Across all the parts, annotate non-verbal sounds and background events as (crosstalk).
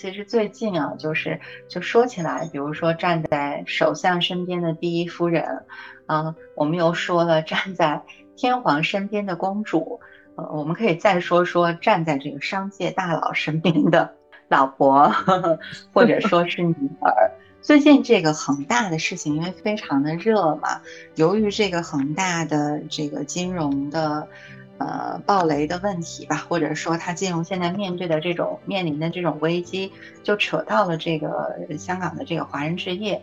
其实最近啊，就是就说起来，比如说站在首相身边的第一夫人，嗯，我们又说了站在天皇身边的公主，呃，我们可以再说说站在这个商界大佬身边的老婆，(laughs) 或者说是女儿。最近这个恒大的事情，因为非常的热嘛，由于这个恒大的这个金融的。呃，暴雷的问题吧，或者说他金融现在面对的这种面临的这种危机，就扯到了这个香港的这个华人置业，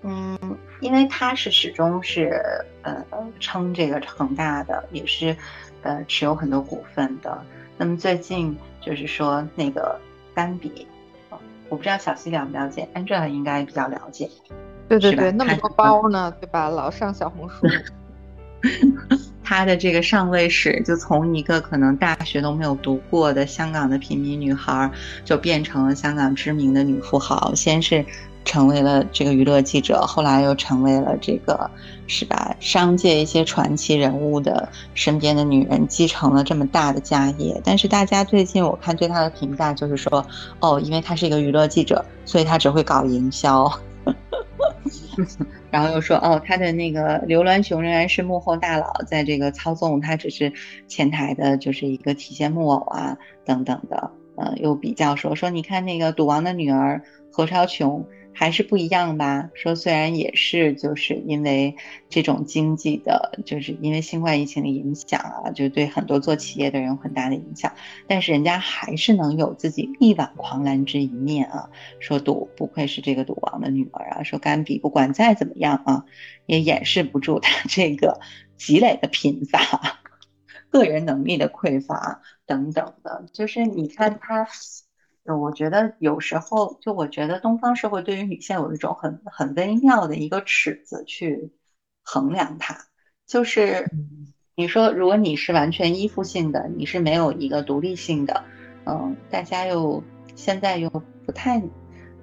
嗯，因为他是始终是呃撑这个恒大的，也是呃持有很多股份的。那么最近就是说那个甘比，我不知道小西了不了解，Angela 应该比较了解，对对对，那么多包呢，对吧？老上小红书。(laughs) 她的这个上位史，就从一个可能大学都没有读过的香港的平民女孩，就变成了香港知名的女富豪。先是成为了这个娱乐记者，后来又成为了这个，是吧？商界一些传奇人物的身边的女人，继承了这么大的家业。但是大家最近我看对她的评价就是说，哦，因为她是一个娱乐记者，所以她只会搞营销。(laughs) 然后又说哦，他的那个刘銮雄仍然是幕后大佬，在这个操纵，他只是前台的，就是一个提线木偶啊等等的。呃，又比较说说，你看那个赌王的女儿何超琼。还是不一样吧？说虽然也是，就是因为这种经济的，就是因为新冠疫情的影响啊，就对很多做企业的人有很大的影响，但是人家还是能有自己力挽狂澜之一面啊。说赌不愧是这个赌王的女儿啊。说甘比不管再怎么样啊，也掩饰不住他 (laughs) 这个积累的贫乏、个人能力的匮乏等等的。就是你看他。我觉得有时候，就我觉得东方社会对于女性有一种很很微妙的一个尺子去衡量它，就是你说如果你是完全依附性的，你是没有一个独立性的，嗯，大家又现在又不太，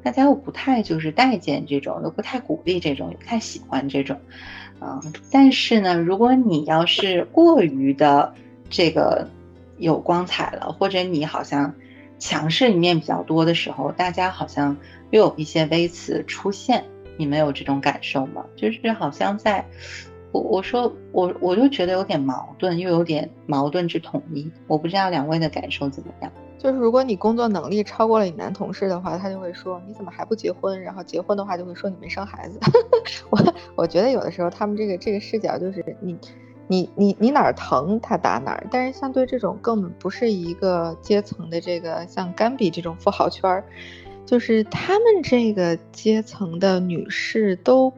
大家又不太就是待见这种，又不太鼓励这种，也不太喜欢这种，嗯，但是呢，如果你要是过于的这个有光彩了，或者你好像。强势一面比较多的时候，大家好像又有一些微词出现，你们有这种感受吗？就是好像在，我我说我我就觉得有点矛盾，又有点矛盾之统一。我不知道两位的感受怎么样。就是如果你工作能力超过了你男同事的话，他就会说你怎么还不结婚？然后结婚的话就会说你没生孩子。(laughs) 我我觉得有的时候他们这个这个视角就是你。你你你哪儿疼他打哪儿，但是相对这种根本不是一个阶层的这个像甘比这种富豪圈儿，就是他们这个阶层的女士都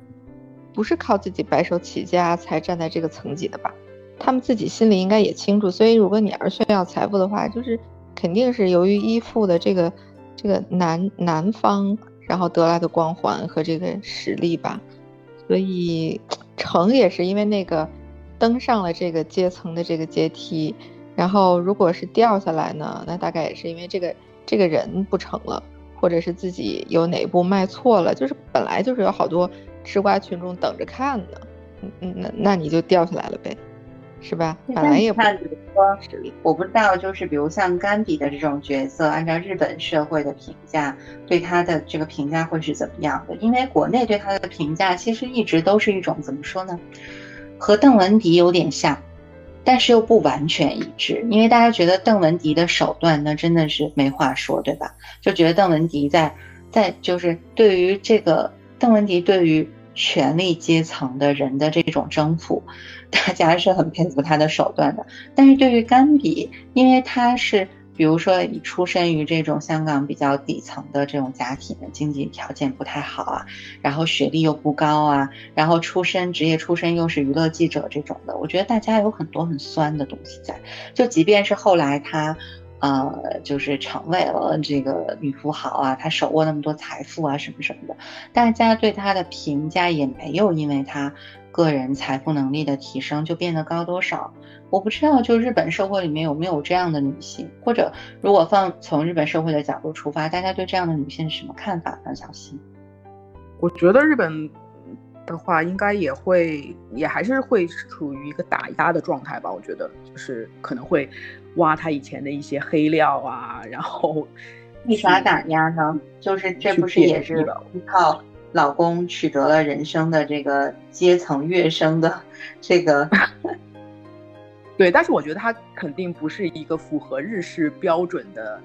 不是靠自己白手起家才站在这个层级的吧？他们自己心里应该也清楚。所以如果你要是炫耀财富的话，就是肯定是由于依附的这个这个男男方，然后得来的光环和这个实力吧。所以 (tsk) 成也是因为那个。登上了这个阶层的这个阶梯，然后如果是掉下来呢，那大概也是因为这个这个人不成了，或者是自己有哪一步迈错了，就是本来就是有好多吃瓜群众等着看呢，嗯嗯，那那你就掉下来了呗，是吧？本来也看，比如说，我不知道，就是比如像甘比的这种角色，按照日本社会的评价，对他的这个评价会是怎么样的？因为国内对他的评价其实一直都是一种怎么说呢？和邓文迪有点像，但是又不完全一致，因为大家觉得邓文迪的手段那真的是没话说，对吧？就觉得邓文迪在在就是对于这个邓文迪对于权力阶层的人的这种征服，(laughs) 大家是很佩服他的手段的。但是对于甘比，因为他是。比如说，你出身于这种香港比较底层的这种家庭，经济条件不太好啊，然后学历又不高啊，然后出身职业出身又是娱乐记者这种的，我觉得大家有很多很酸的东西在。就即便是后来他，呃，就是成为了这个女富豪啊，他手握那么多财富啊，什么什么的，大家对他的评价也没有因为他个人财富能力的提升就变得高多少。我不知道，就日本社会里面有没有这样的女性，或者如果放从日本社会的角度出发，大家对这样的女性是什么看法呢？小溪，我觉得日本的话，应该也会，也还是会处于一个打压的状态吧。我觉得就是可能会挖他以前的一些黑料啊，然后为啥打压呢？就是这不是也是依靠老公取得了人生的这个阶层跃升的这个。(laughs) 对，但是我觉得她肯定不是一个符合日式标准的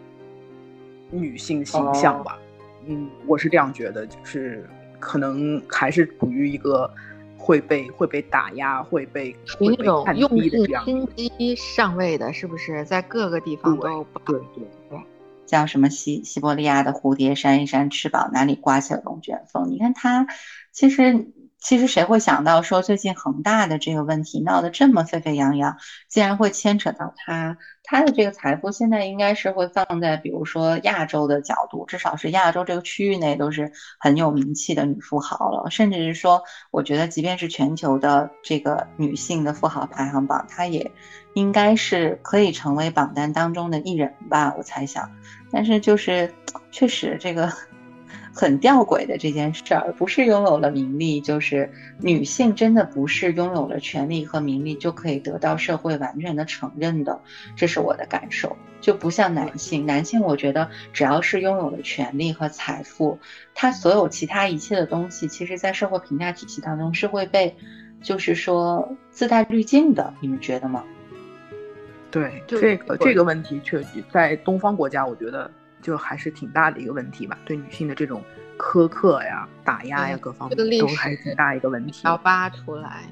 女性形象吧。嗯，我是这样觉得，就是可能还是处于一个会被会被打压、会被那种用尽心机上位的，是不是？在各个地方都对对对，叫什么西西伯利亚的蝴蝶扇一扇翅膀，哪里刮起了龙卷风？你看它，其实。其实谁会想到说最近恒大的这个问题闹得这么沸沸扬扬，竟然会牵扯到他？他的这个财富现在应该是会放在比如说亚洲的角度，至少是亚洲这个区域内都是很有名气的女富豪了。甚至是说，我觉得即便是全球的这个女性的富豪排行榜，她也应该是可以成为榜单当中的一人吧，我猜想。但是就是确实这个。很吊诡的这件事儿，不是拥有了名利，就是女性真的不是拥有了权利和名利就可以得到社会完全的承认的，这是我的感受。就不像男性，男性我觉得只要是拥有了权利和财富，他所有其他一切的东西，其实在社会评价体系当中是会被，就是说自带滤镜的。你们觉得吗？对，这个这个问题确实在东方国家，我觉得。就还是挺大的一个问题吧，对女性的这种苛刻呀、打压呀，各方面都还是挺大一个问题。要扒出来，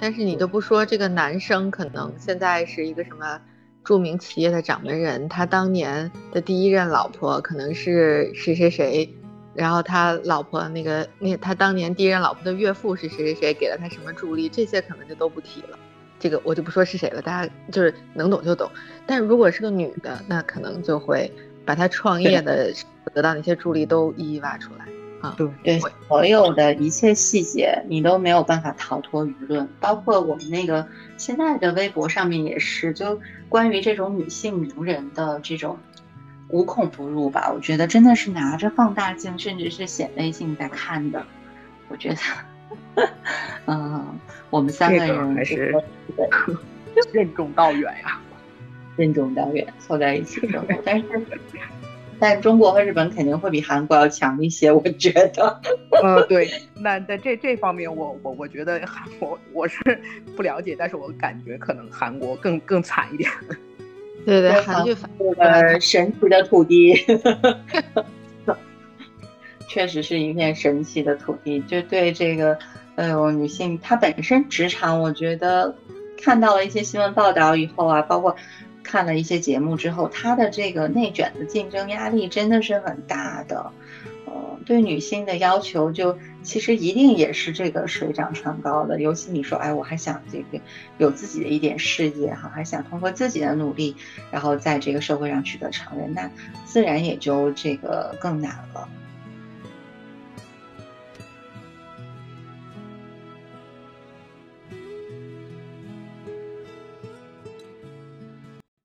但是你都不说这个男生，可能现在是一个什么著名企业的掌门人，他当年的第一任老婆可能是谁谁谁，然后他老婆那个那他当年第一任老婆的岳父是谁谁谁，给了他什么助力，这些可能就都不提了。这个我就不说是谁了，大家就是能懂就懂。但如果是个女的，那可能就会。把他创业的得到那些助力都一一挖出来啊！对对，所有的一切细节你都没有办法逃脱舆论，包括我们那个现在的微博上面也是，就关于这种女性名人的这种无孔不入吧。我觉得真的是拿着放大镜，甚至是显微镜在看的。我觉得，(laughs) 嗯，我们三个人还是 (laughs) 任重道远呀。任重道远，凑在一起生活。但是，但中国和日本肯定会比韩国要强一些，我觉得。呃，对，那在这这方面，我我我觉得韩国我是不了解，但是我感觉可能韩国更更惨一点。对 (laughs) 对，韩剧呃神奇的土地，(laughs) 确实是一片神奇的土地。就对这个，哎呦，女性她本身职场，我觉得看到了一些新闻报道以后啊，包括。看了一些节目之后，她的这个内卷的竞争压力真的是很大的，呃，对女性的要求就其实一定也是这个水涨船高的。尤其你说，哎，我还想这个有自己的一点事业哈，还想通过自己的努力，然后在这个社会上取得承认，那自然也就这个更难了。